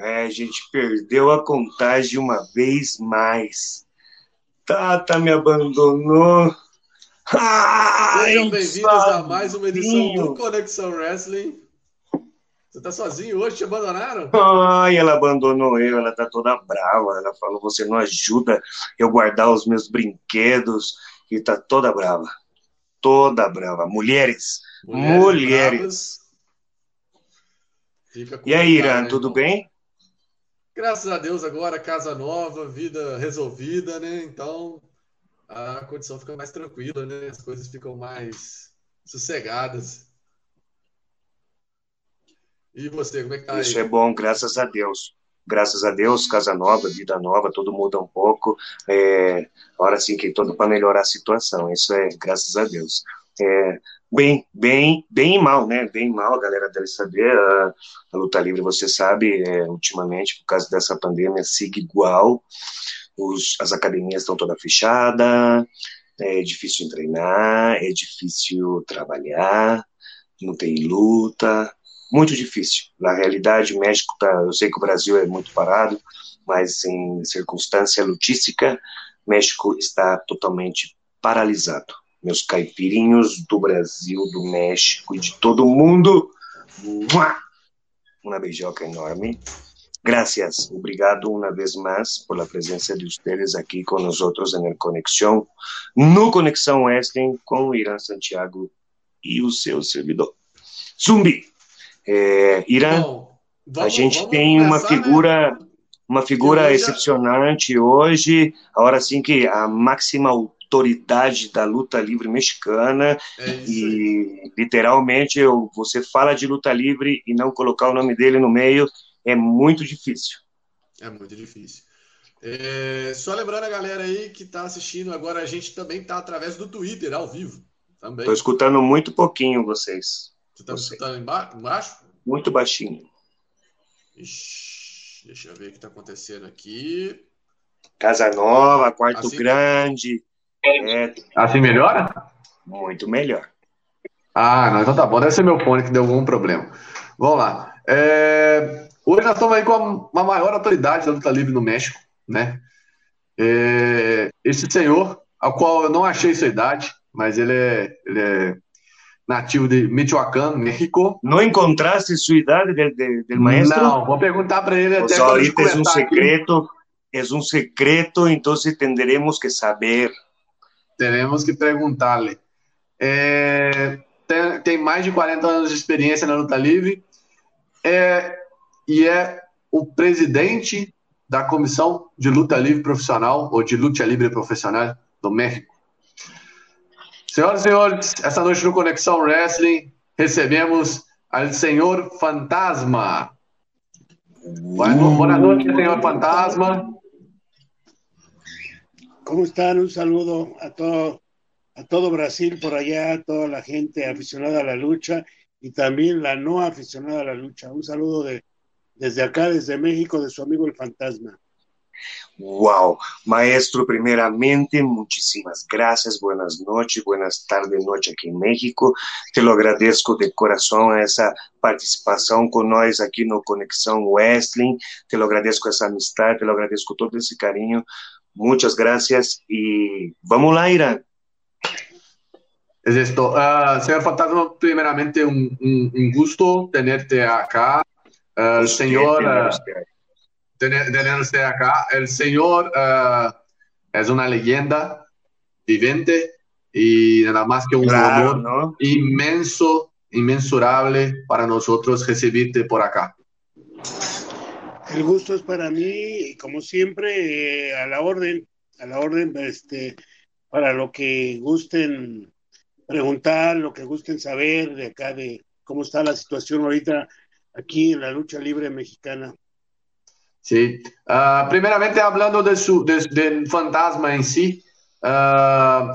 É, a gente perdeu a contagem uma vez mais. Tata me abandonou. Sejam bem-vindos a mais uma edição do Conexão Wrestling. Você tá sozinho hoje? Te abandonaram? Ai, ela abandonou eu, ela tá toda brava. Ela falou: você não ajuda eu guardar os meus brinquedos. E tá toda brava. Toda brava. Mulheres. Mulheres. mulheres. E aí, Irã, tudo bem? Graças a Deus, agora casa nova, vida resolvida, né? Então a condição fica mais tranquila, né? As coisas ficam mais sossegadas. E você, como é que tá Isso aí? é bom, graças a Deus. Graças a Deus, casa nova, vida nova, tudo muda um pouco. É, hora sim que todo para melhorar a situação. Isso é graças a Deus. É, bem, bem, bem mal, né? Bem mal, a galera deve saber. A, a luta livre, você sabe, é, ultimamente, por causa dessa pandemia, siga igual. Os, as academias estão todas fechadas, é difícil treinar, é difícil trabalhar, não tem luta, muito difícil. Na realidade, o México tá, eu sei que o Brasil é muito parado, mas em circunstância lutística, México está totalmente paralisado. Meus caipirinhos do Brasil, do México e de todo mundo, uma beijoca enorme. Gracias, obrigado uma vez mais por la presença de ustedes aqui com nós em Conexão, no Conexão Wrestling com Irã Santiago e o seu servidor. Zumbi! É, Irã, Bom, vamos, a gente tem uma né? figura, né? uma figura excepcionante hoje, a hora sim que a máxima autoridade da luta livre mexicana é e literalmente eu, você fala de luta livre e não colocar o nome dele no meio é muito difícil. É muito difícil. É, só lembrando a galera aí que está assistindo agora, a gente também está através do Twitter, ao vivo. Estou escutando muito pouquinho vocês. Você está escutando embaixo? Muito baixinho. Ixi, deixa eu ver o que está acontecendo aqui. Casa Nova, quarto assim, grande. É... Assim melhora? Muito melhor. Ah, não, então tá bom. Deve ser meu fone que deu algum problema. Vamos lá. É... Hoje nós estamos aí com a, maior autoridade da luta livre no México, né? É... Esse senhor, ao qual eu não achei sua idade, mas ele é, ele é nativo de Michoacán, México. Não encontraste sua idade del, del, del maestro? Não, vou perguntar para ele pues até ahorita é um secreto, é um secreto, então teremos que saber. Teremos que perguntar-lhe. É, tem, tem, mais de 40 anos de experiência na luta livre é, e é o presidente da Comissão de Luta Livre Profissional, ou de Luta Livre Profissional do México. Senhoras e senhores, essa noite no Conexão Wrestling recebemos o Senhor Fantasma. Boa noite, Senhor Fantasma. ¿Cómo están? Un saludo a todo, a todo Brasil por allá, a toda la gente aficionada a la lucha y también la no aficionada a la lucha. Un saludo de, desde acá, desde México, de su amigo el Fantasma. Wow, maestro, primeramente, muchísimas gracias, buenas noches, buenas tardes, noche aquí en México. Te lo agradezco de corazón esa participación con nosotros aquí no Conexión Wrestling. Te lo agradezco esa amistad, te lo agradezco todo ese cariño. Muchas gracias y vamos lá, Irán. Es esto. Uh, señor Fantasma, primeramente un, un, un, gusto tenerte acá. Uh, señor... Uh, tener, acá. El señor es una leyenda vivente y nada más que un claro, honor ¿no? inmenso, inmensurable para nosotros recibirte por acá. El gusto es para mí y como siempre eh, a la orden, a la orden este para lo que gusten preguntar, lo que gusten saber de acá de cómo está la situación ahorita aquí en la lucha libre mexicana. Sí. Uh, primeramente, hablando de su, de, del fantasma en sí, uh,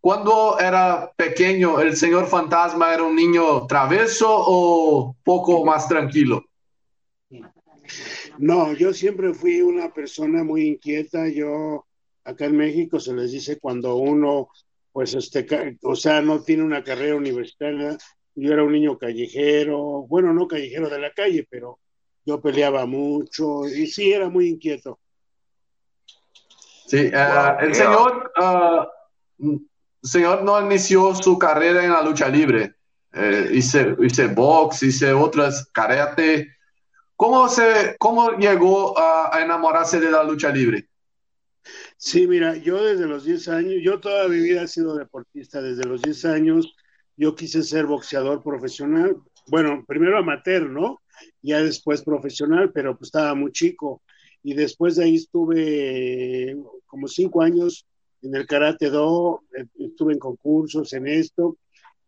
cuando era pequeño, ¿el señor fantasma era un niño traveso o poco más tranquilo? No, yo siempre fui una persona muy inquieta. Yo, acá en México se les dice cuando uno, pues, este, o sea, no tiene una carrera universitaria. Yo era un niño callejero, bueno, no callejero de la calle, pero yo peleaba mucho y sí, era muy inquieto. Sí, uh, el señor, uh, señor no inició su carrera en la lucha libre. Eh, hice, hice box, hice otras karate. ¿Cómo, se, cómo llegó a, a, enamorarse de la lucha libre? Sí, mira, yo desde los 10 años, yo toda mi vida he sido deportista, desde los 10 años yo quise ser boxeador profesional, bueno, primero amateur, ¿no? Ya después profesional, pero pues estaba muy chico. Y después de ahí estuve como cinco años en el Karate Do, estuve en concursos en esto,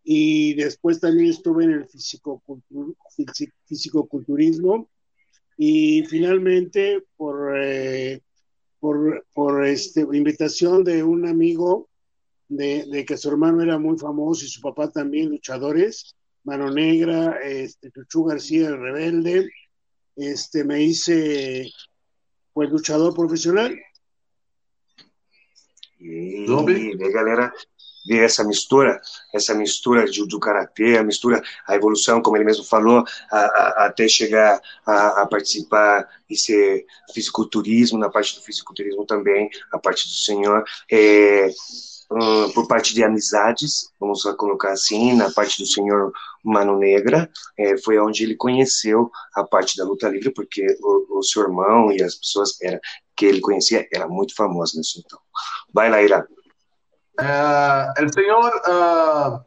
y después también estuve en el físico-culturismo, y finalmente por, eh, por, por este, invitación de un amigo de, de, que su hermano era muy famoso y su papá también luchadores, Mano Negra, este, Chuchu García, el rebelde, este, me hice pues luchador profissional. E, e galera, ver essa mistura, essa mistura de, do karatê, a mistura, a evolução, como ele mesmo falou, a, a, até chegar a, a, participar e ser fisiculturismo, na parte do fisiculturismo também, a parte do senhor. É, uh, por parte de amizades, vamos colocar assim, na parte do senhor Mano Negra, é, foi onde ele conheceu a parte da luta livre, porque o, o seu irmão e as pessoas era, que ele conhecia eram muito famosos nisso. Então, vai lá, Ira. Uh, el senhor, uh,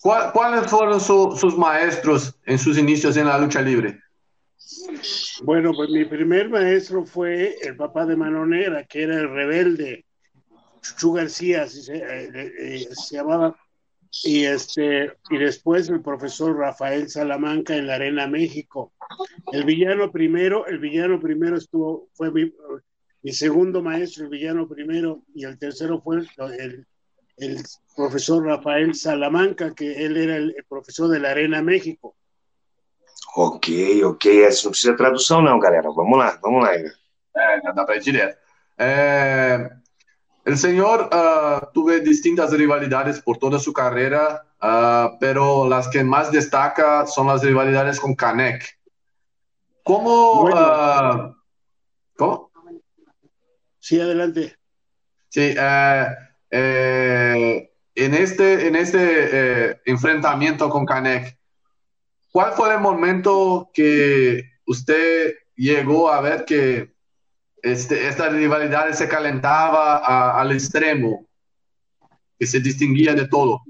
¿cuál, ¿cuáles fueron su, sus maestros en sus inicios en la lucha libre? Bueno, pues mi primer maestro fue el papá de Mano Negra, que era el rebelde, Chuchu García, se, eh, eh, se, llamaba, y, este, y después el profesor Rafael Salamanca en la Arena México. El villano primero, el villano primero estuvo, fue mi, mi segundo maestro, el villano primero, y el tercero fue el, el profesor Rafael Salamanca, que él era el, el professor da Arena México. Ok, ok. Essa não precisa de tradução, não, galera. Vamos lá, vamos lá. É, dá para ir direto. É, El señor uh, tuve distintas rivalidades por toda su carrera, uh, pero las que más destaca son las rivalidades con Canek. ¿Cómo? Bueno. Uh, ¿Cómo? Sí, adelante. Sí, eh, eh, en este, en este eh, enfrentamiento con Canek, ¿cuál fue el momento que usted llegó a ver que este, esta rivalidad se calentaba a, al extremo, que se distinguía de todo.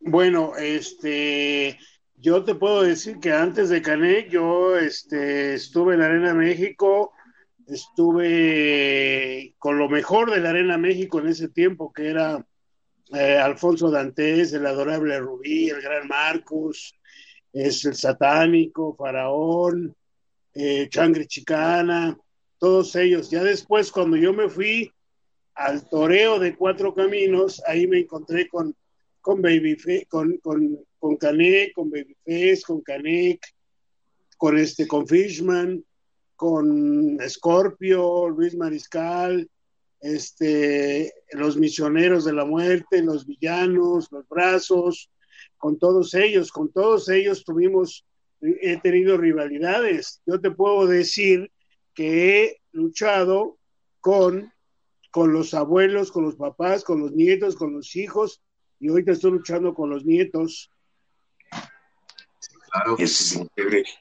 Bueno, este, yo te puedo decir que antes de Canek, yo este, estuve en la Arena México, estuve con lo mejor de la Arena México en ese tiempo, que era eh, Alfonso Dantes, el adorable Rubí, el gran Marcos, es el satánico, Faraón, eh, Changre Chicana, todos ellos. Ya después, cuando yo me fui al toreo de Cuatro Caminos, ahí me encontré con, con Babyface, con, con, con con Babyface, con Canek, con, este, con Fishman, con Scorpio, Luis Mariscal, este, los misioneros de la muerte, los villanos, los brazos, con todos ellos, con todos ellos tuvimos, he tenido rivalidades. Yo te puedo decir que he luchado con, con los abuelos, con los papás, con los nietos, con los hijos, y ahorita estoy luchando con los nietos. Claro. Esses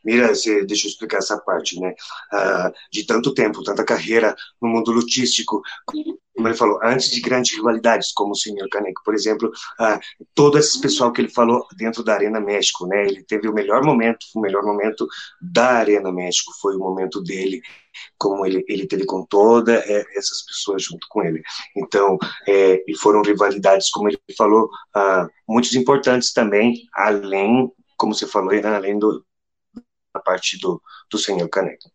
Mira, deixa eu explicar essa parte, né? Uh, de tanto tempo, tanta carreira no mundo lutístico, como ele falou, antes de grandes rivalidades, como o senhor Caneco, por exemplo, uh, todo esse pessoal que ele falou dentro da Arena México, né? Ele teve o melhor momento, o melhor momento da Arena México foi o momento dele, como ele, ele teve com todas é, essas pessoas junto com ele. Então, é, e foram rivalidades, como ele falou, uh, muitos importantes também, além, como você falou, né, além do, da parte do, do senhor Caneco.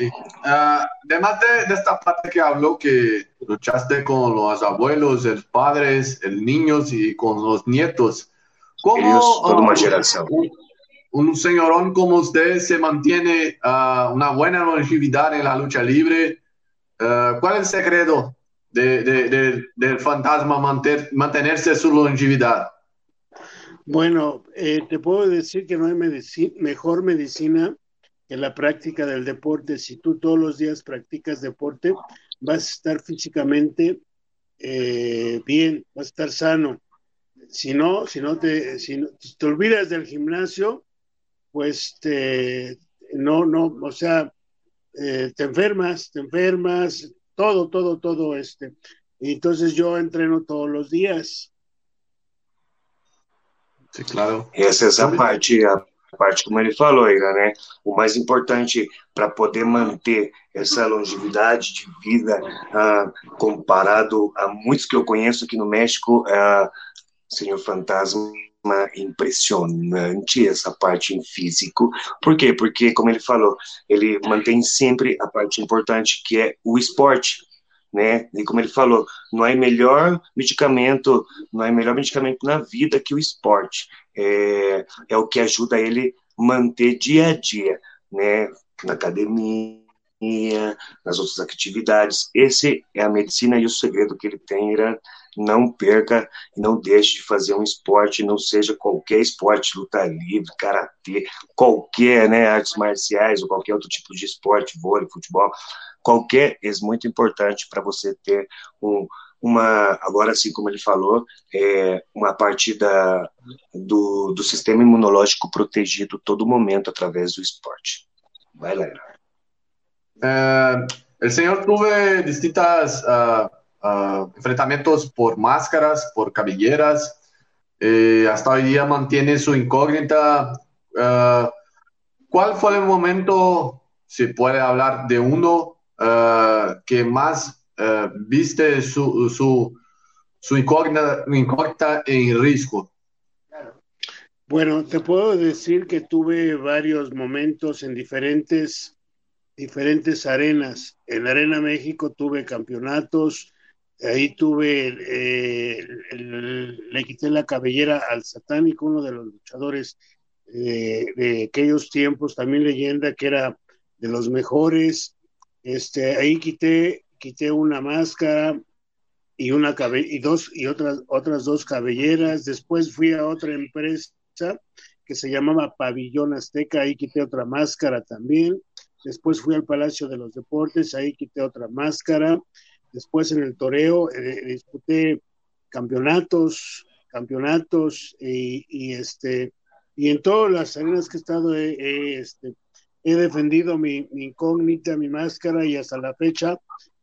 Uh, además de, de, esta parte que habló, que luchaste con los abuelos, los padres, los niños y con los nietos, ¿cómo generación. Un, un, señorón como usted se mantiene uh, una buena longevidad en la lucha libre? Uh, ¿Cuál es el secreto de, de, del fantasma manter, mantenerse su longevidad? Bueno, eh, te puedo decir que no hay mejor medicina que la práctica del deporte. Si tú todos los días practicas deporte, vas a estar físicamente eh, bien, vas a estar sano. Si no, si no te, si, te olvidas del gimnasio, pues te, no, no, o sea, eh, te enfermas, te enfermas, todo, todo, todo este. Entonces yo entreno todos los días. Sí, claro. Essa é essa parte, a parte como ele falou, Ira, né? O mais importante para poder manter essa longevidade de vida, ah, comparado a muitos que eu conheço aqui no México, ah, Senhor Fantasma impressionante essa parte em físico. Por quê? Porque, como ele falou, ele mantém sempre a parte importante que é o esporte. Né? E como ele falou, não é melhor medicamento, não é melhor medicamento na vida que o esporte. É, é o que ajuda ele manter dia a dia, né? Na academia, nas outras atividades. Esse é a medicina e o segredo que ele tem, Irã. Não perca e não deixe de fazer um esporte, não seja qualquer esporte, luta livre, karatê, qualquer, né, artes marciais ou qualquer outro tipo de esporte, vôlei, futebol, qualquer é muito importante para você ter um, uma, agora assim como ele falou, é, uma parte da, do, do sistema imunológico protegido todo momento através do esporte. Vai lá. Uh, el señor tuve distintas uh, uh, por máscaras, por cabelleras. Eh, hasta hoy día mantiene su incógnita. ¿Cuál fue el momento, si puede hablar de uno, que más viste su, su, su incógnita, incógnita en riesgo? Bueno, te puedo decir que tuve varios momentos en diferentes diferentes arenas. En Arena México tuve campeonatos, ahí tuve, eh, le quité la cabellera al satánico, uno de los luchadores eh, de aquellos tiempos, también leyenda que era de los mejores. Este, ahí quité, quité una máscara y una cabe y dos y otras otras dos cabelleras. Después fui a otra empresa que se llamaba Pabellón Azteca, ahí quité otra máscara también Después fui al Palacio de los Deportes, ahí quité otra máscara. Después en el toreo eh, disputé campeonatos, campeonatos y, este y en todas las arenas que he estado este, he defendido mi, incógnita, mi máscara y hasta la fecha,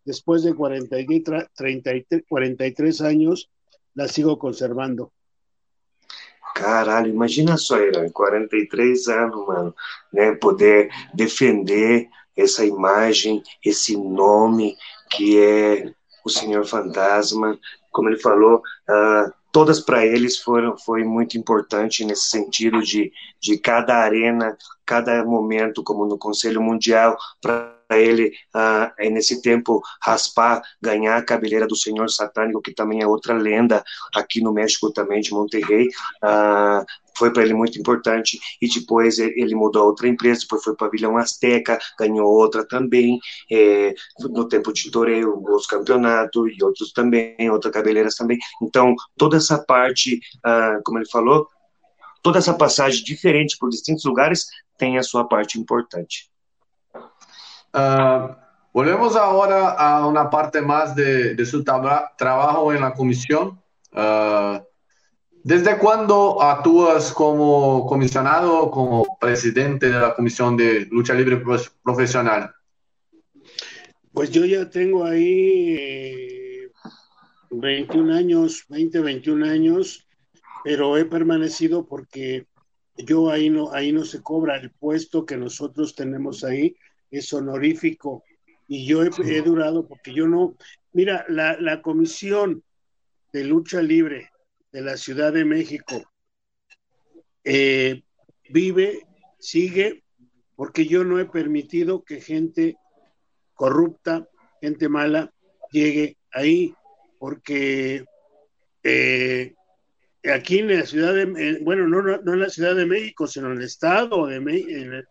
después de 43, 43 años, la sigo conservando. Caralho, imagina só, Irã, 43 anos, mano, né? Poder defender essa imagem, esse nome que é o Senhor Fantasma. Como ele falou, uh, todas para eles foram foi muito importante nesse sentido de, de cada arena, cada momento, como no Conselho Mundial, para ele, uh, nesse tempo, raspar, ganhar a cabeleira do Senhor Satânico, que também é outra lenda aqui no México também, de Monterrey, uh, foi para ele muito importante, e depois ele mudou a outra empresa, depois foi para Pavilhão Azteca, ganhou outra também, é, no tempo de Toreio, os campeonatos, e outros também, outras cabeleiras também, então, toda essa parte, uh, como ele falou, toda essa passagem diferente por distintos lugares tem a sua parte importante. Uh, volvemos ahora a una parte más de, de su trabajo en la comisión. Uh, ¿Desde cuándo actúas como comisionado, como presidente de la Comisión de Lucha Libre Profesional? Pues yo ya tengo ahí 21 eh, años, 20, 21 años, pero he permanecido porque yo ahí no, ahí no se cobra el puesto que nosotros tenemos ahí, es honorífico. Y yo he, durado porque yo no, mira, la, la comisión de lucha libre de la Ciudad de México eh, vive, sigue, porque yo no he permitido que gente corrupta, gente mala, llegue ahí, porque eh, aquí en la ciudad de, bueno, no, no, en la Ciudad de México, sino en el Estado, de en,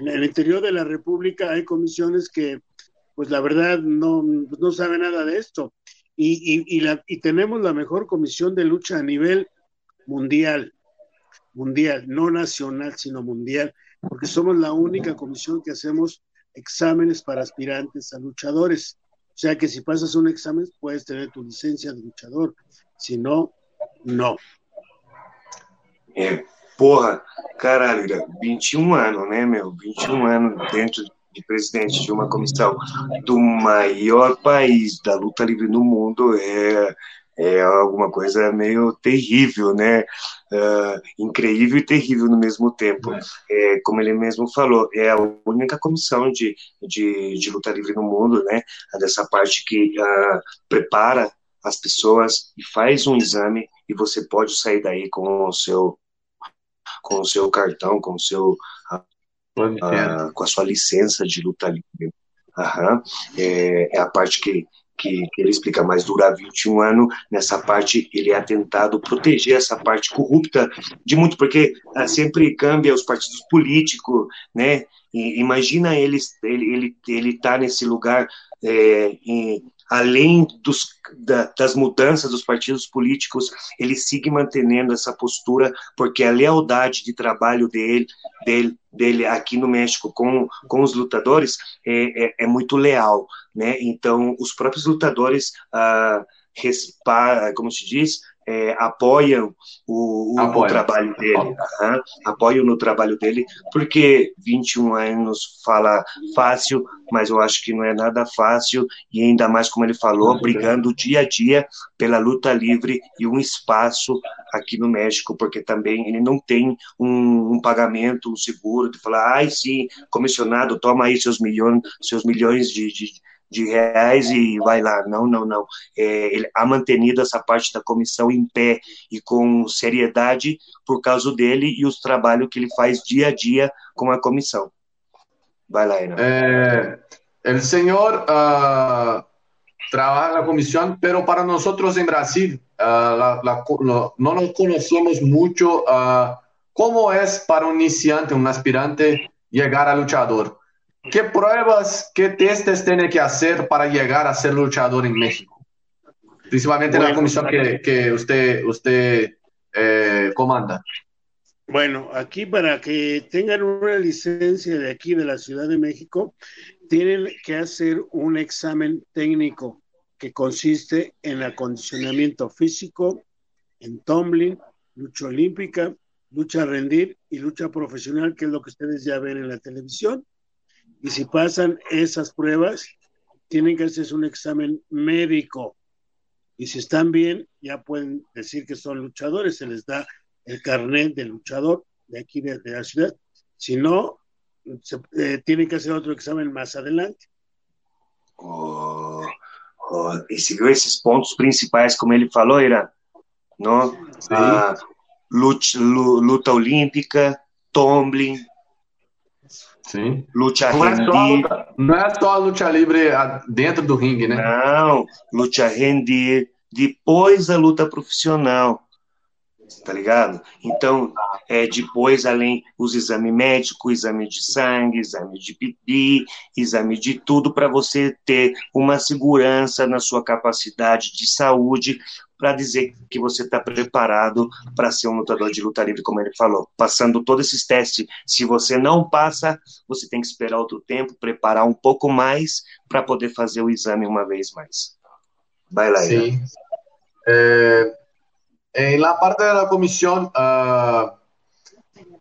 en el interior de la República hay comisiones que, pues la verdad, no, no saben nada de esto. Y, y, y, la, y tenemos la mejor comisión de lucha a nivel mundial. mundial, no nacional, sino mundial, porque somos la única comisión que hacemos exámenes para aspirantes a luchadores. O sea que si pasas un examen puedes tener tu licencia de luchador, si no, no. É, porra, caralho, 21 anos, né, meu? 21 anos dentro de presidente de uma comissão do maior país da luta livre no mundo é, é alguma coisa meio terrível, né? Uh, incrível e terrível no mesmo tempo. É, como ele mesmo falou, é a única comissão de, de, de luta livre no mundo, né? Dessa parte que uh, prepara as pessoas e faz um exame e você pode sair daí com o seu com o seu cartão, com o seu uh, com a sua licença de luta livre. Uhum. É, é, a parte que, que, que, ele explica, mas durar 21 anos, nessa parte ele é tentado proteger essa parte corrupta de muito, porque uh, sempre cambia os partidos políticos, né? E, imagina ele ele ele ele tá nesse lugar é, além dos, da, das mudanças dos partidos políticos, ele sigue mantendo essa postura, porque a lealdade de trabalho dele, dele, dele aqui no México com, com os lutadores é, é, é muito leal, né? Então, os próprios lutadores, ah, respa, como se diz, é, apoiam o, o, o, trabalho dele, uhum, apoiam no trabalho dele, porque 21 anos fala fácil, mas eu acho que não é nada fácil, e ainda mais como ele falou, brigando dia a dia pela luta livre e um espaço aqui no México, porque também ele não tem um, um pagamento, um seguro, de falar, ai sim, comissionado, toma aí seus milhões, seus milhões de, de de reais e vai lá. Não, não, não. É, ele ha mantenido essa parte da comissão em pé e com seriedade por causa dele e os trabalhos que ele faz dia a dia com a comissão. Vai lá, Ana. É, el senhor uh, trabalha na comissão, pero para nós em Brasil uh, la, la, no, no nos conocemos muito uh, como é para um iniciante, um aspirante, chegar a luchador. ¿Qué pruebas, qué testes tiene que hacer para llegar a ser luchador en México? Principalmente en la comisión que, que usted, usted eh, comanda. Bueno, aquí para que tengan una licencia de aquí de la Ciudad de México, tienen que hacer un examen técnico que consiste en acondicionamiento físico, en tumbling, lucha olímpica, lucha rendir y lucha profesional, que es lo que ustedes ya ven en la televisión. Y si pasan esas pruebas, tienen que hacerse un examen médico. Y si están bien, ya pueden decir que son luchadores, se les da el carnet de luchador de aquí de, la ciudad. Si no, se, eh, tienen que hacer otro examen más adelante. Oh, oh, esses pontos principais, como ele falou, era no? Ah, luta, luta olímpica, tumbling, Sim. Luta não, é só, não é só a luta livre dentro do ringue, né? Não, luta rendir, depois a luta profissional. Tá ligado? Então, é, depois, além os exames médicos, exame de sangue, exame de pipi, exame de tudo, para você ter uma segurança na sua capacidade de saúde, para dizer que você está preparado para ser um lutador de luta livre, como ele falou. Passando todos esses testes, se você não passa, você tem que esperar outro tempo, preparar um pouco mais para poder fazer o exame uma vez mais. Vai lá, Sim. É, em la parte da comissão, uh,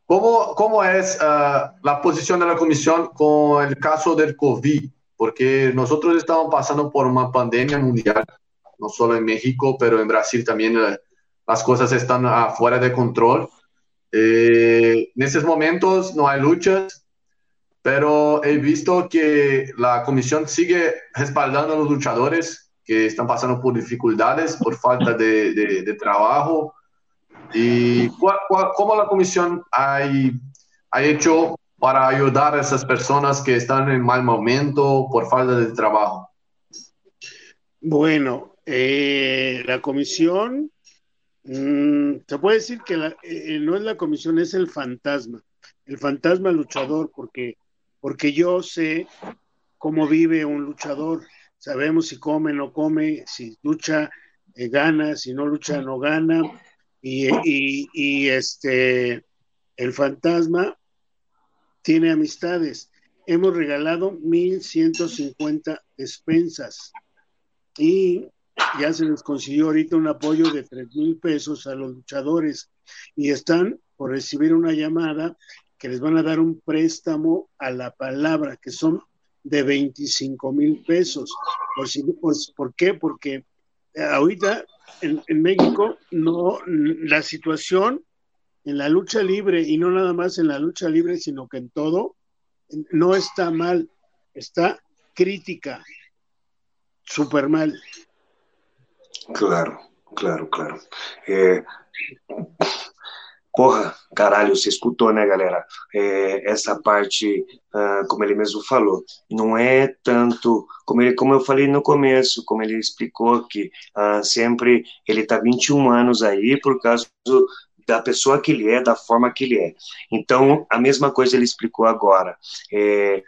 como, como é uh, a posição da comissão com o caso do Covid? Porque nós estamos passando por uma pandemia mundial no solo en México, pero en Brasil también eh, las cosas están afuera de control. Eh, en estos momentos no hay luchas, pero he visto que la comisión sigue respaldando a los luchadores que están pasando por dificultades, por falta de, de, trabajo. ¿Y cómo la comisión ha, ha hecho para ayudar a esas personas que están en mal momento por falta de trabajo? Bueno, eh, la comisión, mm, se puede decir que eh, no es la comisión, es el fantasma, el fantasma luchador, porque, porque yo sé cómo vive un luchador, sabemos si come, no come, si lucha, eh, gana, si no lucha, no gana, y, este, el fantasma tiene amistades. Hemos regalado 1.150 despensas. Y ya se les consiguió ahorita un apoyo de tres mil pesos a los luchadores y están por recibir una llamada que les van a dar un préstamo a la palabra, que son de 25 mil pesos. Por, si, por, qué? Porque ahorita en, en, México no la situación en la lucha libre y no nada más en la lucha libre, sino que en todo no está mal, está crítica, súper mal. Claro, claro, claro. É, porra, caralho, você escutou, né, galera? É, essa parte, uh, como ele mesmo falou, não é tanto, como, ele, como eu falei no começo, como ele explicou que uh, sempre ele tá 21 anos aí por causa do, da pessoa que ele é, da forma que ele é. Então, a mesma coisa ele explicou agora. É,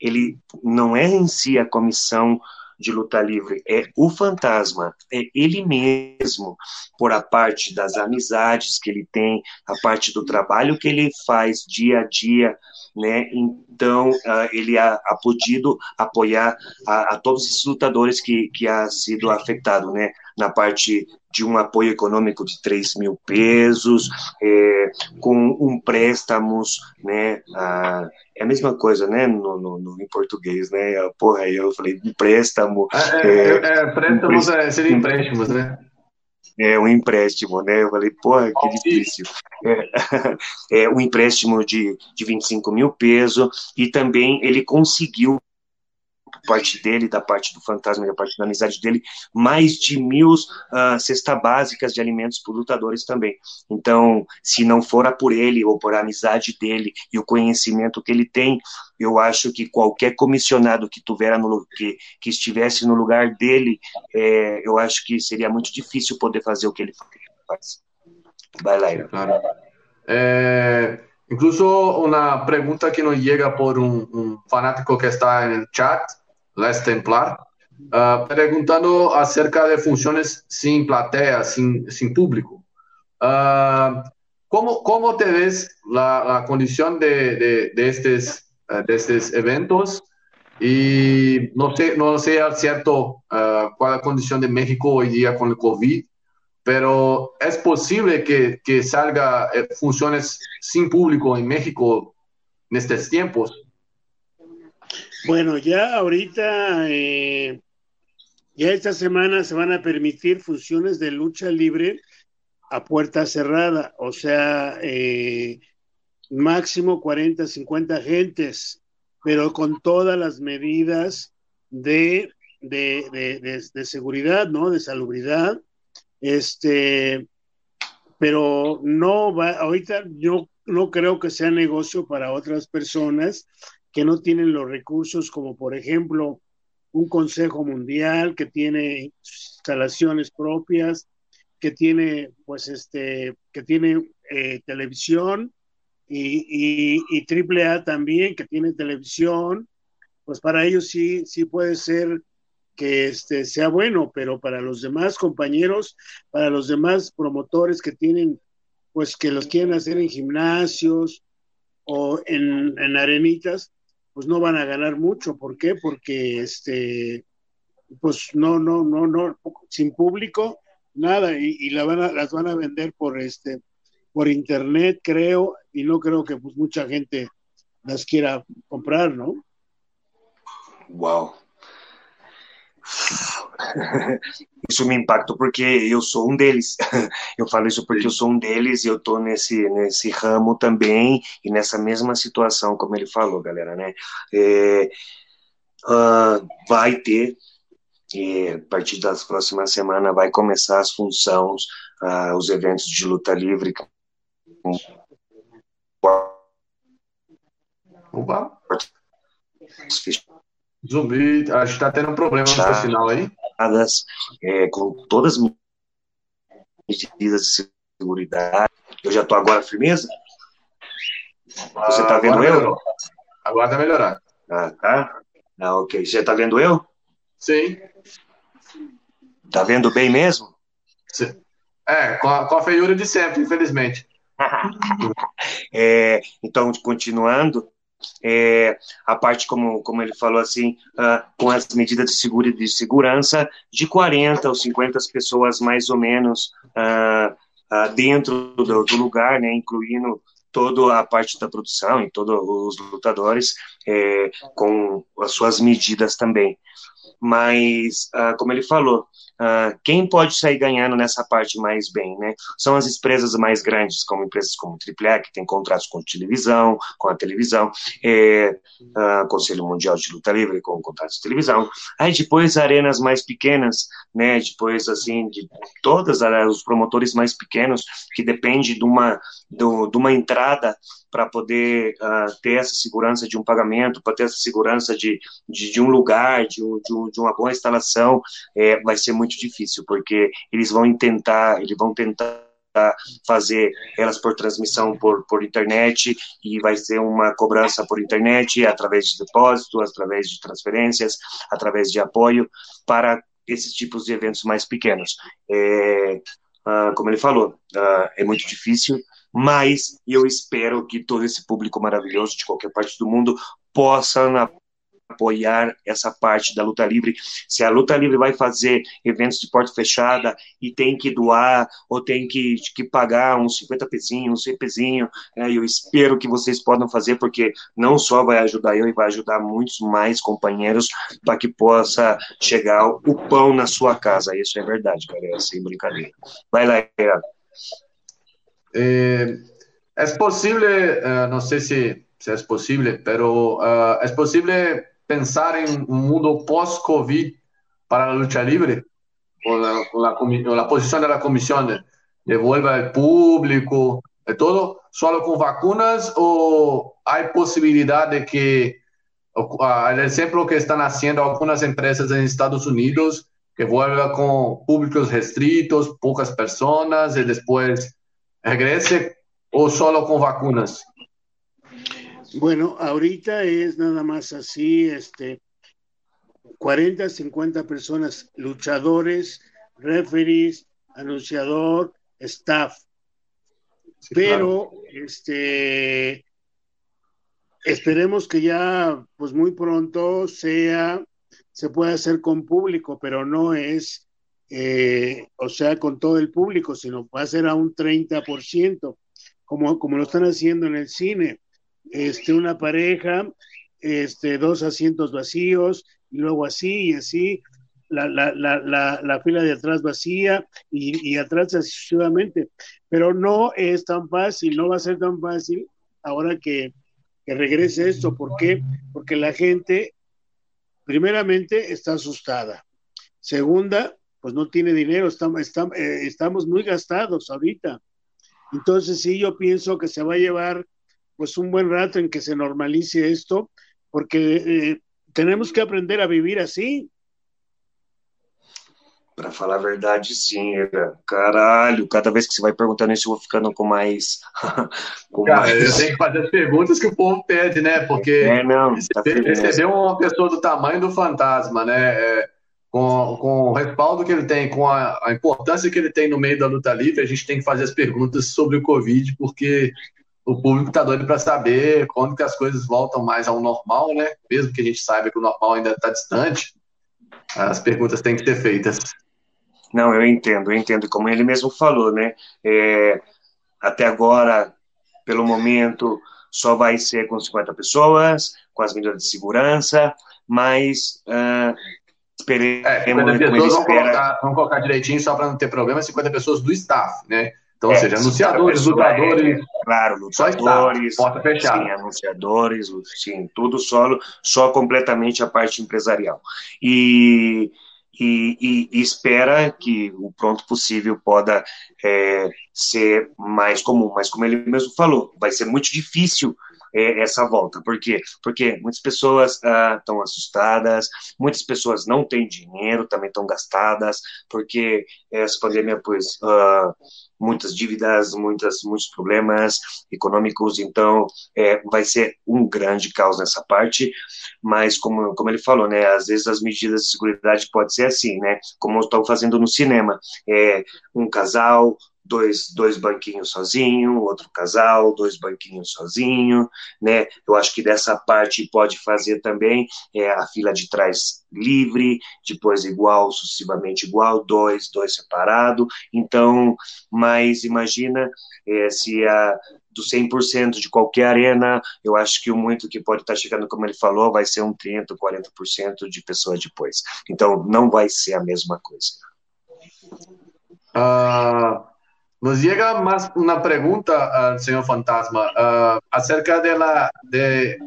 ele não é em si a comissão de luta livre é o fantasma, é ele mesmo, por a parte das amizades que ele tem, a parte do trabalho que ele faz dia a dia, né? Então, uh, ele ha, ha, podido apoiar a, a, todos esses lutadores que, que ha sido afetado, né? Na parte de um apoio econômico de 3 mil pesos, é, com um préstamos, né? Uh, é a mesma coisa, né? No, no, no, em português, né? Porra, aí eu falei empréstamo. É, é, é préstamos é, seria empréstimos, né? É um empréstimo, né? Eu falei, porra, que difícil. É, é um empréstimo de, de 25 mil pesos e também ele conseguiu parte dele, da parte do fantasma, da parte da amizade dele, mais de mil uh, cestas básicas de alimentos para lutadores também. Então, se não fora por ele ou por a amizade dele e o conhecimento que ele tem, eu acho que qualquer comissionado que no, que, que estivesse no lugar dele, é, eu acho que seria muito difícil poder fazer o que ele faz. Vai lá, Ira. Claro. É, incluso uma pergunta que nos chega por um, um fanático que está no chat Les Templar, uh, perguntando acerca de funções sem plateia, sem, sem público. Uh, como, como te ves a, a condição de, de, de, uh, de estes eventos? E não sei, não sei ao certo uh, qual é a condição de México hoje dia com o Covid, pero é possível que, que salga eh, funções sem público em México nestes tempos? Bueno, ya ahorita, eh, ya esta semana se van a permitir funciones de lucha libre a puerta cerrada, o sea, eh, máximo 40, 50 gentes, pero con todas las medidas de, de, de, seguridad, ¿no? De salubridad. Este, pero no va, ahorita yo no creo que sea negocio para otras personas que no tienen los recursos, como por ejemplo un Consejo Mundial que tiene instalaciones propias, que tiene, pues, este, que tiene eh, televisión y, triple A también, que tiene televisión, pues para ellos sí, sí puede ser que este sea bueno, pero para los demás compañeros, para los demás promotores que tienen, pues que los quieren hacer en gimnasios o en, en arenitas, pues no van a ganar mucho. ¿Por qué? Porque este, pues no, no, no, no, sin público, nada, y, la van a, las van a vender por este, por internet, creo, y no creo que pues mucha gente las quiera comprar, ¿no? Wow. isso me impacta porque eu sou um deles. Eu falo isso porque eu sou um deles e eu tô nesse, nesse ramo também e nessa mesma situação, como ele falou, galera, né? É, uh, vai ter, a partir das próximas semanas, vai começar as funções, uh, os eventos de luta livre. Opa! Zumbi, acho que tá tendo um problema no seu sinal aí é, com todas as medidas de segurança. Eu já estou agora firmeza? Você está vendo eu? Melhorou. Agora está melhorando. Ah, tá? Ah, ok. Você está vendo eu? Sim. Está vendo bem mesmo? Sim. É, com a, com a feiura de sempre, infelizmente. é, então, continuando, é, a parte, como, como ele falou assim, uh, com as medidas de, seguro, de segurança, de 40 ou 50 pessoas mais ou menos uh, uh, dentro do, do, lugar, né, incluindo toda a parte da produção e todos os lutadores, é, com as suas medidas também. Mas, como ele falou, Uh, quem pode sair ganhando nessa parte mais bem, né? São as empresas mais grandes, como empresas como AAA, que tem contratos com televisão, com a televisão, é, uh, Conselho Mundial de Luta Livre com contratos de televisão. Aí depois arenas mais pequenas, né? Depois, assim, de todas os promotores mais pequenos, que depende de uma, de uma entrada para poder uh, ter essa segurança de um pagamento, para ter essa segurança de, de, de um lugar, de, um, de, um, de, uma boa instalação, é, vai ser muito difícil, porque eles vão tentar, eles vão tentar fazer elas por transmissão por, por internet e vai ser uma cobrança por internet através de depósito, através de transferências, através de apoio para esses tipos de eventos mais pequenos. É, uh, como ele falou, uh, é muito difícil, mas eu espero que todo esse público maravilhoso de qualquer parte do mundo possa apoiar essa parte da luta livre. Se a luta livre vai fazer eventos de porta fechada e tem que doar ou tem que, que pagar uns 50 pezinhos, uns 100 pezinhos, é, eu espero que vocês possam fazer, porque não só vai ajudar eu, e vai ajudar muitos mais companheiros para que possa chegar o pão na sua casa. Isso é verdade, cara, é sem brincadeira. Vai lá, Gerardo. Eh, es posible, uh, no sé si, si, es posible, pero uh, es posible pensar en un mundo post-COVID para la lucha libre, con la, la, la posición de la comisión, de, devuelva el público, de todo, solo con vacunas o hay posibilidad de que, el ejemplo que están haciendo algunas empresas en Estados Unidos, que vuelva con públicos restritos, pocas personas y después regrese o solo con vacunas? Bueno, ahorita es nada más así, este, 40, 50 personas, luchadores, referees, anunciador, staff. Pero, este, esperemos que ya, pues muy pronto sea, se pueda hacer con público, pero no es eh, o sea, con todo el público, sino va a ser a un 30%, como, como lo están haciendo en el cine. Este, una pareja, este, dos asientos vacíos, y luego así y así, la, la, la, la fila de atrás vacía y, y atrás sucesivamente. Pero no es tan fácil, no va a ser tan fácil ahora que, que regrese esto. ¿Por qué? Porque la gente, primeramente, está asustada. Segunda, pues no tiene dinero, estamos, estamos, eh, estamos muy gastados ahorita. Entonces sí, yo pienso que se va a llevar pues un buen rato en que se normalice esto, porque eh, tenemos que aprender a vivir assim. Para falar a verdade, sim. Caralho, cada vez que você vai perguntando isso, eu vou ficando com mais. com Cara, mais... eu tenho que fazer as perguntas que o povo pede, né? Porque é, não, tá receber uma pessoa do tamanho do fantasma, né? É com, com o respaldo que ele tem, com a, a, importância que ele tem no meio da luta livre, a gente tem que fazer as perguntas sobre o Covid, porque o público está doido para saber quando que as coisas voltam mais ao normal, né? Mesmo que a gente saiba que o normal ainda está distante, as perguntas têm que ser feitas. Não, eu entendo, eu entendo. Como ele mesmo falou, né? É, até agora, pelo momento, só vai ser com 50 pessoas, com as medidas de segurança, mas uh, Esperemos, é, 50 pessoas vão colocar, vamos colocar direitinho só para não ter problema, 50 pessoas do staff, né? Então, ou é, seja, anunciadores, lutadores. É, claro, lutadores. Só porta fechada. Sim, anunciadores, sim, tudo solo, só completamente a parte empresarial. E, e, e, e espera que o pronto possível possa é, ser mais comum. Mas, como ele mesmo falou, vai ser muito difícil é, essa volta. Por quê? Porque muitas pessoas estão ah, assustadas, muitas pessoas não têm dinheiro, também estão gastadas, porque essa pandemia, pois, uh, muitas dívidas, muitas, muitos problemas econômicos, então é, vai ser um grande caos nessa parte, mas como, como ele falou, né, às vezes as medidas de segurança pode ser assim, né, como estão fazendo no cinema, é, um casal, dois, dois banquinhos sozinho, outro casal, dois banquinhos sozinho, né? Eu acho que dessa parte pode fazer também é, a fila de trás livre, depois igual, sucessivamente igual, dois, dois separado. Então, mas imagina é, se a do 100% de qualquer arena, eu acho que o muito que pode estar chegando, como ele falou, vai ser um 30%, 40% de pessoas depois. Então, não vai ser a mesma coisa. Uh, Nos llega más una pregunta al señor Fantasma uh, acerca de, la, de,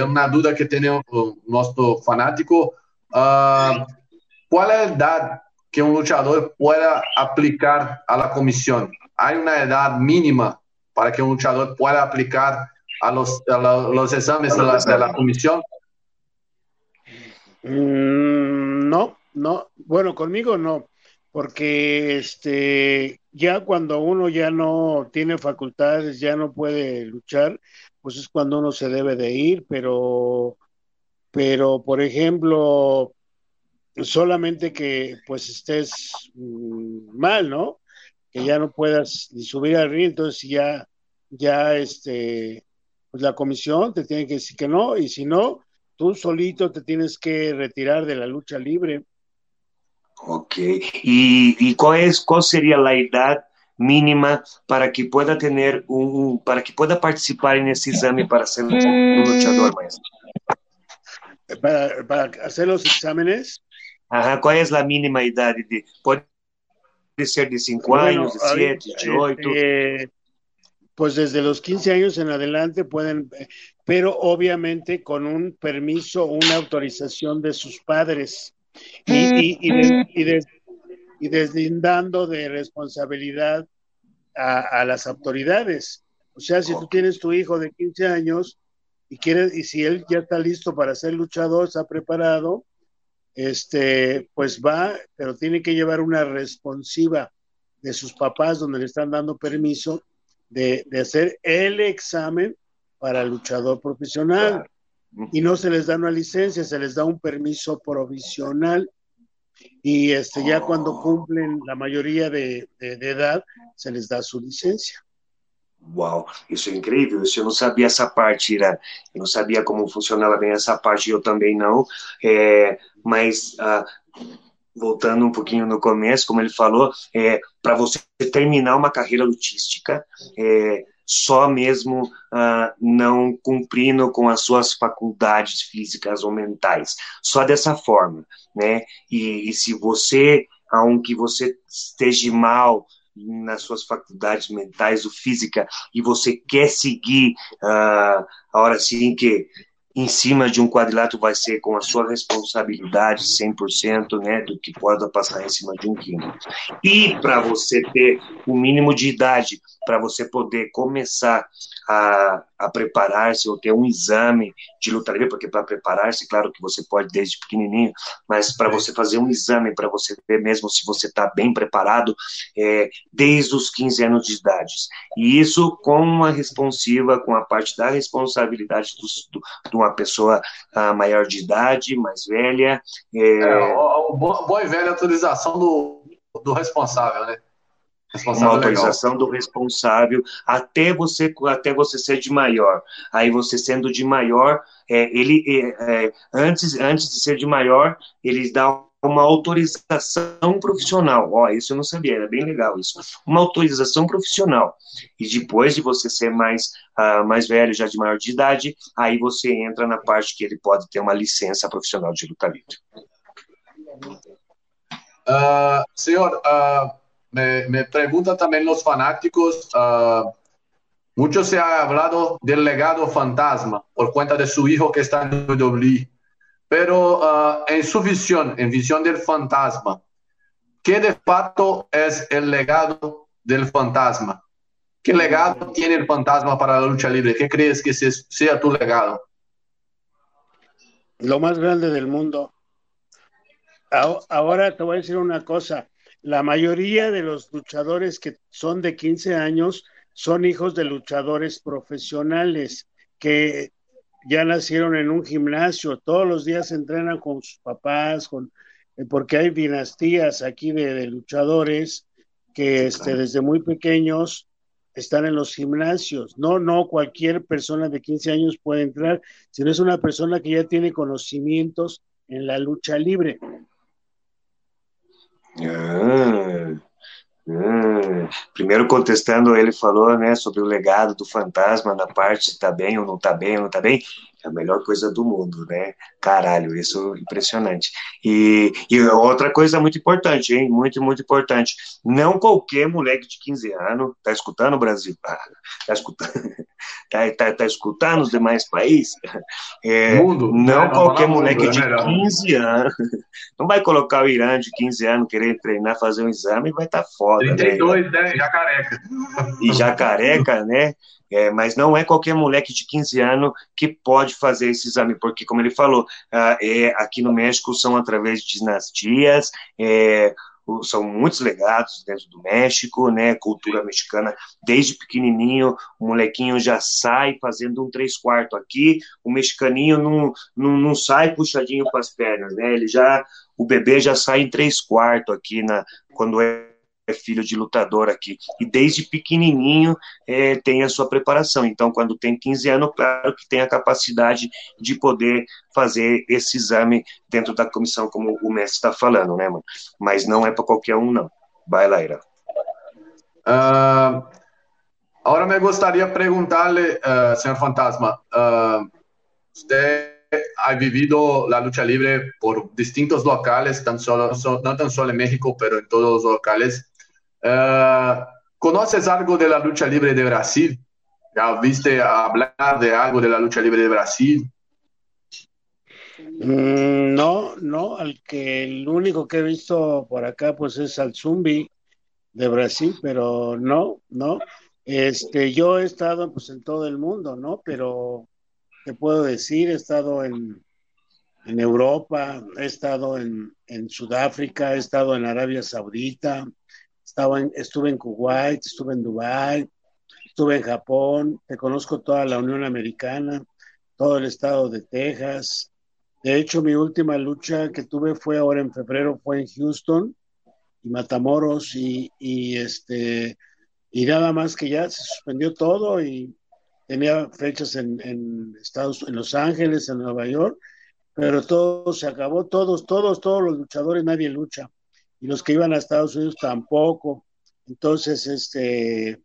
una duda que tiene nuestro fanático. Uh, ¿Cuál es la edad que un luchador pueda aplicar a la comisión? ¿Hay una edad mínima para que un luchador pueda aplicar a los, a los exámenes de la, de la comisión? Mm, no, no. Bueno, conmigo no porque este ya cuando uno ya no tiene facultades, ya no puede luchar, pues es cuando uno se debe de ir, pero pero por ejemplo, solamente que pues estés mm, mal, ¿no? Que ya no puedas ni subir al río, entonces ya ya este pues la comisión te tiene que decir que no y si no, tú solito te tienes que retirar de la lucha libre Ok. ¿Y, y cuál, es, cuál sería la edad mínima para que pueda tener un, para que pueda participar en ese examen para ser un, un luchador maestro? Para, para, hacer los exámenes. Ajá, ¿cuál es la mínima edad? De, puede ser de 5 bueno, años, de 7, de 8. Este, pues desde los 15 años en adelante pueden, pero obviamente con un permiso, una autorización de sus padres y, y, y, des, y, des, y, deslindando de responsabilidad a, a, las autoridades. O sea, si tú tienes tu hijo de 15 años y quieres, y si él ya está listo para ser luchador, está preparado, este, pues va, pero tiene que llevar una responsiva de sus papás donde le están dando permiso de, de hacer el examen para luchador profesional y no se les da una licencia, se les da un permiso provisional y este ya cuando cumplen la mayoría de, de, de edad se les da su licencia. Uau, isso é incrível, isso eu não sabia essa parte, Ira. Eu não sabia como funcionava bem essa parte, eu também não. É, mas, ah, voltando um pouquinho no começo, como ele falou, é, para você terminar uma carreira lutística, é, só mesmo uh, não cumprindo com as suas faculdades físicas ou mentais. Só dessa forma, né? E, e se você, aunque você esteja mal nas suas faculdades mentais ou física e você quer seguir uh, a hora assim que em cima de um quadrilátero vai ser com a sua responsabilidade 100%, né, do que pode passar em cima de um quilômetro. E para você ter o mínimo de idade, para você poder começar a, a preparar-se ou ter um exame de luta livre, porque para preparar-se, claro que você pode desde pequenininho, mas para você fazer um exame, para você ver mesmo se você está bem preparado, é, desde os 15 anos de idade. E isso com uma responsiva, com a parte da responsabilidade do, do, de uma pessoa uh, maior de idade, mais velha. É, é o, o, boa e velha autorização do, do responsável, né? Uma autorização legal. do responsável até você até você ser de maior. Aí você sendo de maior, é, ele é, é, antes antes de ser de maior, eles dão uma autorização profissional. Ó, isso eu não sabia, era bem legal isso. Uma autorização profissional. E depois de você ser mais uh, mais velho, já de maior de idade, aí você entra na parte que ele pode ter uma licença profissional de luta livre. Uh, senhor, uh me, preguntan también los fanáticos, uh, mucho se ha hablado del legado fantasma por cuenta de su hijo que está en WWE, pero uh, en su visión, en visión del fantasma, ¿qué de facto es el legado del fantasma? ¿Qué legado tiene el fantasma para la lucha libre? ¿Qué crees que sea tu legado? Lo más grande del mundo. Ahora te voy a decir una cosa. La mayoría de los luchadores que son de 15 años son hijos de luchadores profesionales que ya nacieron en un gimnasio, todos los días entrenan con sus papás, con, eh, porque hay dinastías aquí de, luchadores que este, desde muy pequeños están en los gimnasios. No, no cualquier persona de 15 años puede entrar, sino es una persona que ya tiene conocimientos en la lucha libre. Ah, ah. Primeiro contestando, ele falou né, sobre o legado do fantasma na parte se tá bem ou não tá bem ou não tá bem. É a melhor coisa do mundo, né? Caralho, isso é impressionante. E, e outra coisa muito importante, hein? Muito, muito importante. Não qualquer moleque de 15 anos, tá escutando, Brasil? Ah, tá escutando? Tá, tá, tá escutando os demais países? É, mundo, não é, qualquer não moleque mundo, é de 15 anos. Não vai colocar o Irã de 15 anos querer treinar, fazer um exame vai estar tá foda. 32, né? né? Já careca. E já careca, né? É, mas não é qualquer moleque de 15 anos que pode fazer esse exame, porque, como ele falou, ah, é, aqui no México são através de dinastias, é, são muitos legados dentro do México, né? Cultura mexicana, desde pequenininho, o molequinho já sai fazendo um três quartos aqui, o mexicaninho não, não, não sai puxadinho com as pernas, né? Ele já, o bebê já sai em três quartos aqui na, quando é é filho de lutador aqui. E desde pequenininho é, tem a sua preparação. Então, quando tem 15 anos, claro que tem a capacidade de poder fazer esse exame dentro da comissão, como o mestre está falando, né, mano? Mas não é para qualquer um, não. Vai lá, Ira. Uh, agora me gostaria de perguntar-lhe, uh, senhor Fantasma, uh, você ha vivido la lucha libre por distintos locales, tan solo, no México, pero en todos los locales. Uh, ¿Conoces algo de la lucha libre de Brasil? ¿Ya viste hablar de algo de la lucha libre de Brasil? Mm, no, no, al que el único que he visto por acá pues es al Zumbi de Brasil, pero no, no. Este, yo he estado pues en todo el mundo, ¿no? Pero te puedo decir, he estado en, en Europa, he estado en, en Sudáfrica, he estado en Arabia Saudita, estaba estuve en Kuwait, estuve en Dubái, estuve en Japón, te conozco toda la Unión Americana, todo el estado de Texas. De hecho, mi última lucha que tuve fue ahora en febrero, fue en Houston y Matamoros y, y este y nada más que ya se suspendió todo y tenía fechas en, en Estados en Los Ángeles, en Nueva York, pero todo se acabó, todos, todos, todos los luchadores, nadie lucha y los que iban a Estados Unidos tampoco. Entonces, este,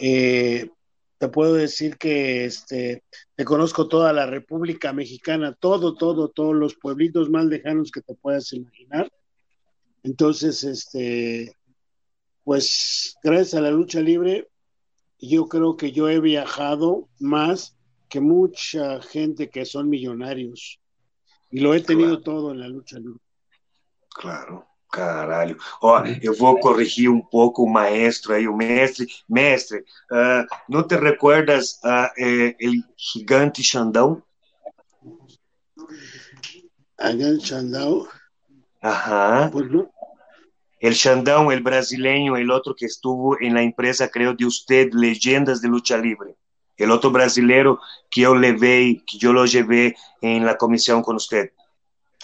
eh, te puedo decir que este, te conozco toda la República Mexicana, todo, todo, todos los pueblitos más lejanos que te puedas imaginar. Entonces, este, pues gracias a la lucha libre, yo creo que yo he viajado más que mucha gente que son millonarios y lo he tenido todo en la lucha libre. Claro, caralho. Ó, eu vou corrigir um pouco o maestro aí, o mestre. Mestre, uh, não te recordas uh, eh, el gigante Xandão? Gigante Xandão? Ajá. El Xandão, el brasileño, el otro que estuvo en la empresa, creo, de usted, Leyendas de Lucha Libre. El otro brasileiro que eu levei, que eu lo llevé en la comisión con usted.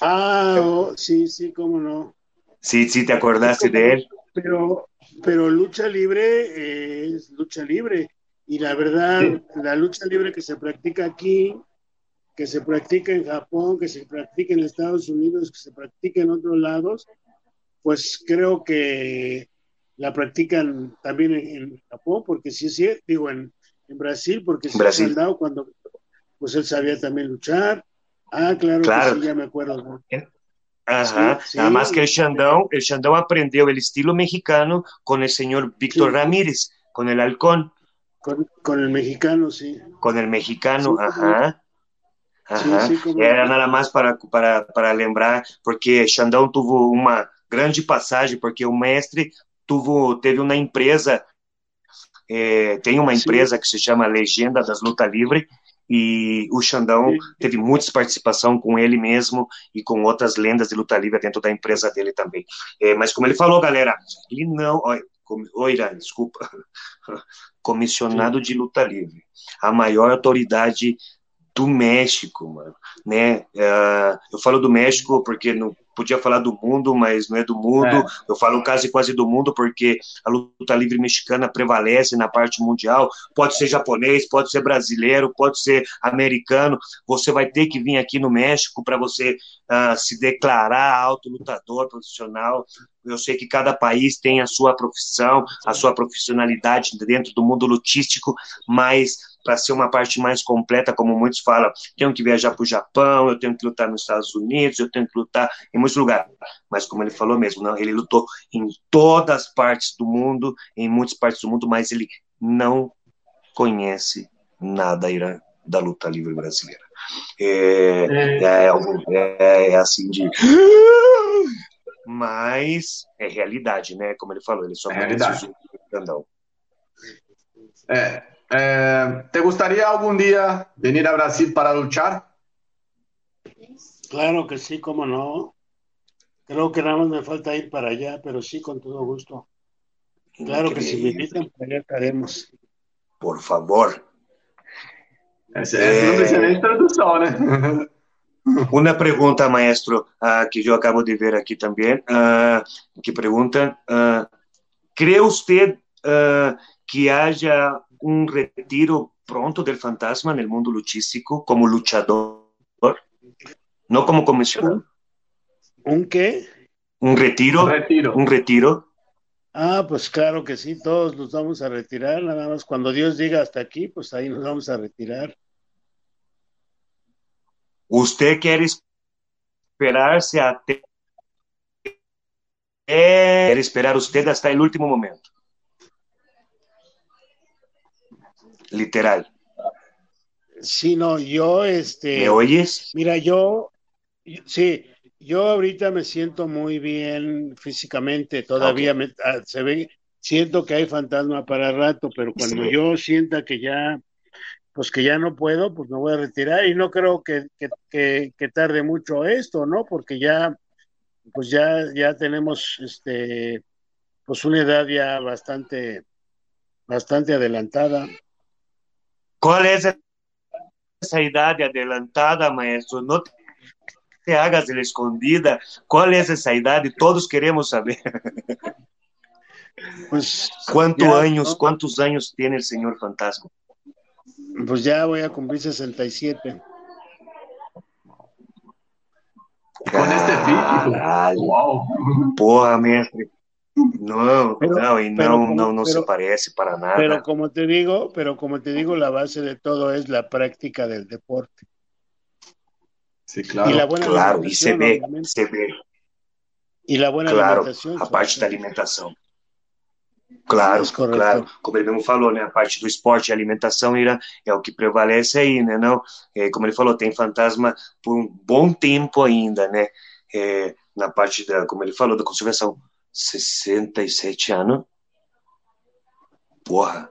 Ah, oh, sí, sí, cómo no. Sí, sí, te acordaste de él. Pero, pero lucha libre eh, es lucha libre. Y la verdad, la lucha libre que se practica aquí, que se practica en Japón, que se practica en Estados Unidos, que se practica en otros lados, pues creo que la practican también en, Japón, porque sí, sí, digo, en, Brasil, porque sí, Brasil. cuando pues él sabía también luchar, Ah, claro, claro. Que sí, ya me acuerdo. Ajá, sí, nada más que el Xandão, el Xandão aprendió el estilo mexicano con el señor Víctor Ramírez, con el halcón. Con, con, el mexicano, sí. Con el mexicano, ajá. Ajá. Era nada más para, para, para lembrar, porque Xandão tuvo uma grande passagem, porque o mestre tuvo, teve uma empresa É, tem uma empresa Sim. que se chama Legenda das Luta Livre, e o Xandão teve muita participação com ele mesmo e com outras lendas de luta livre dentro da empresa dele também. É, mas como ele falou, galera, ele não. Oi, Irã, desculpa. Comissionado de luta livre. A maior autoridade do México, mano, né? Uh, eu falo do México porque no podia falar do mundo, mas não é do mundo. É. Eu falo quase quase do mundo porque a luta livre mexicana prevalece na parte mundial. Pode ser japonês, pode ser brasileiro, pode ser americano. Você vai ter que vir aqui no México para você uh, se declarar alto lutador profissional. Eu sei que cada país tem a sua profissão, a sua profissionalidade dentro do mundo lutístico, mas para ser uma parte mais completa, como muitos falam, tenho que viajar para o Japão, eu tenho que lutar nos Estados Unidos, eu tenho que lutar em muitos lugares. Mas como ele falou mesmo, não, ele lutou em todas as partes do mundo, em muitas partes do mundo, mas ele não conhece nada Irã, da luta livre brasileira. É, é. É, é, é assim de mas é realidade, né? Como ele falou, ele só é realidade. Grandão. É, Eh, ¿Te gustaría algún día venir a Brasil para luchar? Claro que sí, cómo no. Creo que nada más me falta ir para allá, pero sí, con todo gusto. Claro que si me invitan, para allá estaremos. Por favor. Essa é eh, introdução, né? Uma pergunta, maestro, uh, que eu acabo de ver aqui também, uh, que pergunta, uh, crê você que haja un retiro pronto del fantasma en el mundo luchístico como luchador, no como comisionado. ¿Un qué? Un retiro. Un retiro. Un retiro. Ah, pues claro que sí, todos nos vamos a retirar, nada más cuando Dios diga hasta aquí, pues ahí nos vamos a retirar. ¿Usted quiere esperarse a... Quiere esperar usted hasta el último momento. literal. Sí, no, yo, este. ¿Me oyes? Mira, yo, sí, yo ahorita me siento muy bien físicamente, todavía me, ah, se ve, siento que hay fantasma para rato, pero cuando yo sienta que ya, pues que ya no puedo, pues me voy a retirar y no creo que, que, que, tarde mucho esto, ¿no? Porque ya, pues ya, ya tenemos, este, pues una edad ya bastante, bastante adelantada. ¿Cuál es esa edad adelantada, maestro? No te hagas la escondida. ¿Cuál es esa edad? Todos queremos saber. Pues, ¿Cuántos años, ¿Cuántos años tiene el señor fantasma? Pues ya voy a cumplir 67. Con este físico. Wow. Porra, mestre. No, no, y no, no, no se parece para nada. Pero como te digo, pero como te digo, la base de todo es la práctica del deporte. Sí, claro. Y la buena claro, y se ve, se ve. Y la buena claro, alimentación. A parte da Claro, claro. Como ele mesmo falou, né? A parte do esporte e alimentação Ira, é o que prevalece aí, né? Não? É, como ele falou, tem fantasma por um bom tempo ainda, né? É, na parte da, como ele falou, da conservação 67 anos. Porra,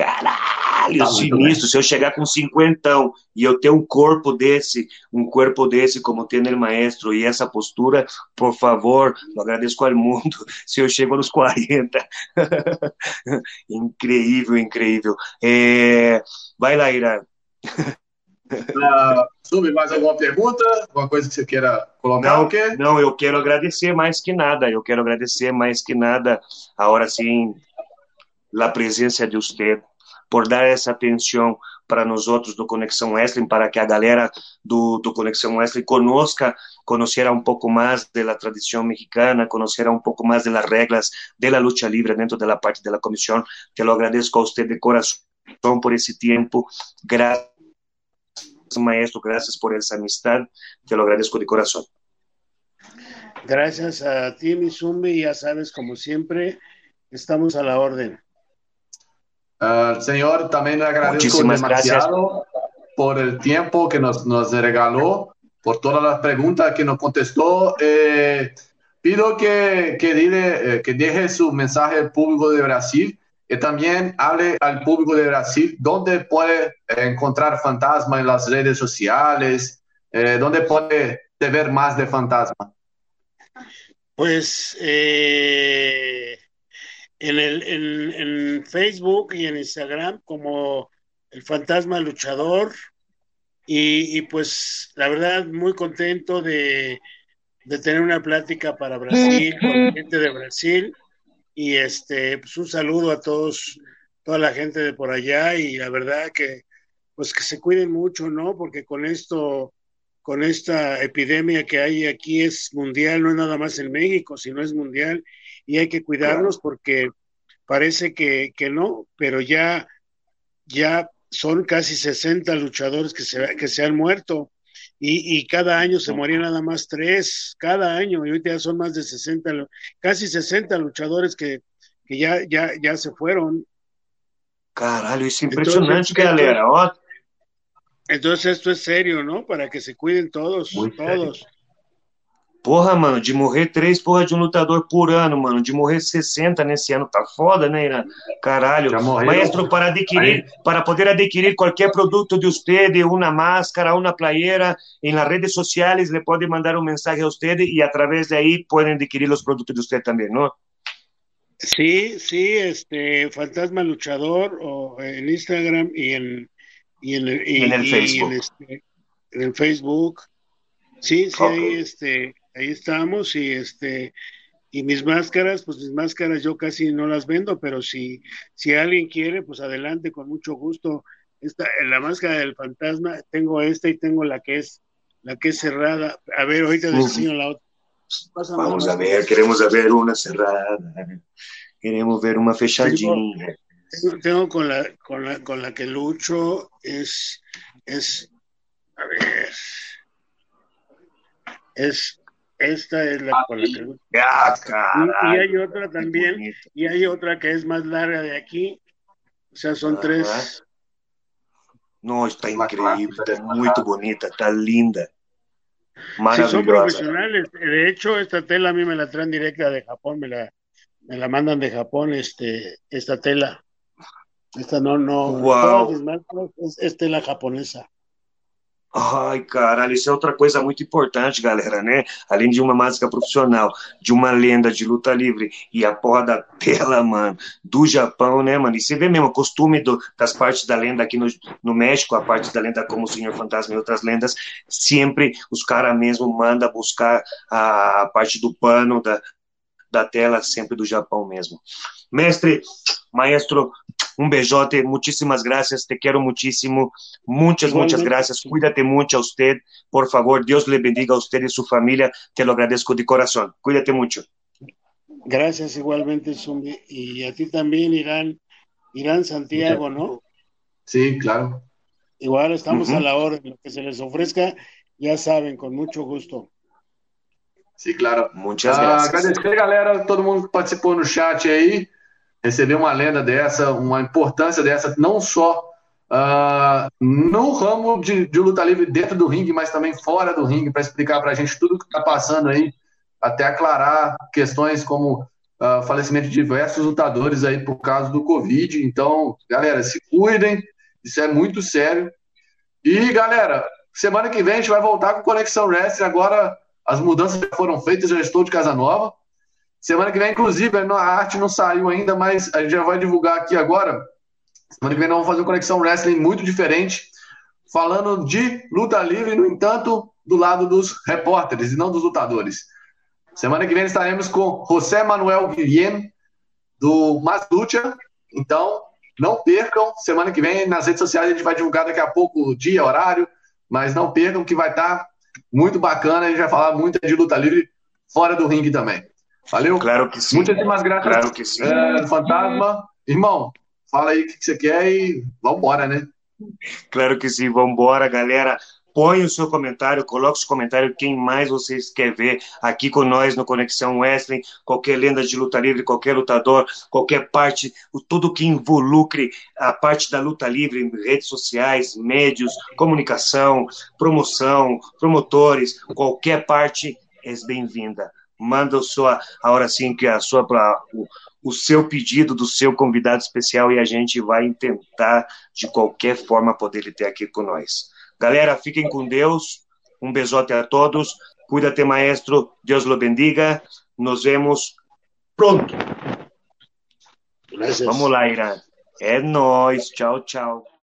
caralho, tá sinistro. Se eu chegar com cinquentão e eu ter um corpo desse, um corpo desse como tem o maestro e essa postura, por favor, eu agradeço ao mundo se eu chego nos 40. incrível, incrível. É... Vai lá, Ira. Uh, Sube, mais alguma pergunta? Alguma coisa que você queira colocar? Não, quê? não, eu quero agradecer mais que nada. Eu quero agradecer mais que nada, agora sim, a presença de você, por dar essa atenção para nós outros do Conexão Wrestling, para que a galera do, do Conexão Wrestling conosca, conhecera um pouco mais da tradição mexicana, conhecera um pouco mais das regras da luta livre dentro da parte da comissão. Te lo agradeço a você de coração por esse tempo. Graças maestro, gracias por esa amistad, te lo agradezco de corazón. Gracias a ti, mi Zumbi, ya sabes, como siempre, estamos a la orden. Uh, señor, también le agradezco demasiado por el tiempo que nos, nos, regaló, por todas las preguntas que nos contestó. Eh, pido que, que, dile, eh, que deje su mensaje al público de Brasil y también hable al público de Brasil dónde puede encontrar fantasma en las redes sociales, eh, dónde puede ver más de fantasma. Pues eh, en, el, en, Facebook y en Instagram como el fantasma luchador. Y, pues la verdad muy contento de, de tener una plática para Brasil con gente de Brasil. Y este, pues un saludo a todos, toda la gente de por allá y la verdad que, pues que se cuiden mucho, ¿no? Porque con esto, con esta epidemia que hay aquí es mundial, no es nada más en México, sino es mundial y hay que cuidarnos porque parece que, que no, pero ya, ya son casi 60 luchadores que se, que se han muerto y, cada año se morían nada más tres, cada año, y ahorita ya son más de 60, casi 60 luchadores que, que ya, ya, ya se fueron. Caralho, es impresionante, galera. Entonces esto es serio, ¿no? Para que se cuiden todos, todos. Porra, mano, de morrer três porra de um lutador por ano, mano. De morrer 60 nesse ano, tá foda, né, Irã? Caralho. Maestro, para adquirir, Aí. para poder adquirir qualquer produto de usted, uma máscara, uma playera, em las redes sociais, le pode mandar um mensagem a usted e através de aí podem adquirir os produtos de usted também, não? Sí, sí, este Fantasma Luchador o en Instagram y en y en, y, y en el Facebook. En, este, en el Facebook. Sí, sí, okay. ahí este ahí estamos y este y mis máscaras, pues mis máscaras yo casi no las vendo, pero si, si alguien quiere, pues adelante, con mucho gusto. Esta, la máscara del fantasma, tengo esta y tengo la que es, la que es cerrada. A ver, ahorita les enseño la otra. Vamos a ver, queremos ver una cerrada, queremos ver una fechadinha. Tengo, tengo, con, la, con, la, con la que lucho, es, es, a ver, es esta es la con la que... Ah, y, hay otra también, y hay otra que es más larga de aquí. O sea, son tres. No, está increíble, está muy bonita, está linda. Sí, son profesionales. De hecho, esta tela a mí me la traen directa de Japón, me la, me la mandan de Japón, este, esta tela. Esta no, no, wow. es, es tela japonesa. Ai, caralho, isso é outra coisa muito importante, galera, né? Além de uma máscara profissional, de uma lenda de luta livre e a porra da tela, mano, do Japão, né, mano? E você vê mesmo o costume do, das partes da lenda aqui no, no México, a parte da lenda como o Senhor Fantasma e outras lendas, sempre os caras mesmo mandam buscar a, a parte do pano da, da tela, sempre do Japão mesmo. Mestre, maestro, un besote, muchísimas gracias, te quiero muchísimo, muchas, muchas gracias, cuídate mucho a usted, por favor, Dios le bendiga a usted y su familia, te lo agradezco de corazón, cuídate mucho. Gracias igualmente, Zumbi, y a ti también, Irán, Irán Santiago, ¿no? Sí, claro. Igual estamos a la hora, lo que se les ofrezca, ya saben, con mucho gusto. Sí, claro. Muchas ah, gracias. agradecer, galera, todo mundo que participou no chat aí. Receber uma lenda dessa, uma importância dessa, não só uh, no ramo de, de, luta livre dentro do ringue, mas também fora do ringue, para explicar para a gente tudo o que está passando aí, até aclarar questões como uh, falecimento de diversos lutadores aí por causa do Covid. Então, galera, se cuidem, isso é muito sério. E, galera, semana que vem a gente vai voltar com Conexão Wrestling. Agora as mudanças já foram feitas, já estou de casa nova. Semana que vem, inclusive, a arte não saiu ainda, mas a gente já vai divulgar aqui agora. Semana que vem nós vamos fazer uma conexão wrestling muito diferente, falando de luta livre, no entanto, do lado dos repórteres e não dos lutadores. Semana que vem estaremos com José Manuel Guilhem, do Mas Lucha. Então, não percam. Semana que vem, nas redes sociais, a gente vai divulgar daqui a pouco o dia, horário, mas não percam que vai estar muito bacana. A gente vai falar muito de luta livre fora do ringue também. Valeu? Claro que sim. Muitíssimas graças. Claro que sim. É, fantasma. Irmão, fala aí o que você quer e vambora, né? Claro que sim, vambora, galera. Põe o seu comentário, coloque o seu comentário, quem mais vocês quer ver aqui com nós no Conexão Wrestling, qualquer lenda de luta livre, qualquer lutador, qualquer parte, tudo que involucre a parte da luta livre, redes sociais, médios, comunicação, promoção, promotores, qualquer parte é bem-vinda manda a sua, agora sim que a sua, o, o seu pedido do seu convidado especial e a gente vai tentar, de qualquer forma, poder ele ter aqui com nós. Galera, fiquem com Deus. Um beijote a todos. Cuídate, maestro. Deus lo bendiga. Nos vemos pronto. Gracias. Vamos lá, Irã. É nóis. Tchau, tchau.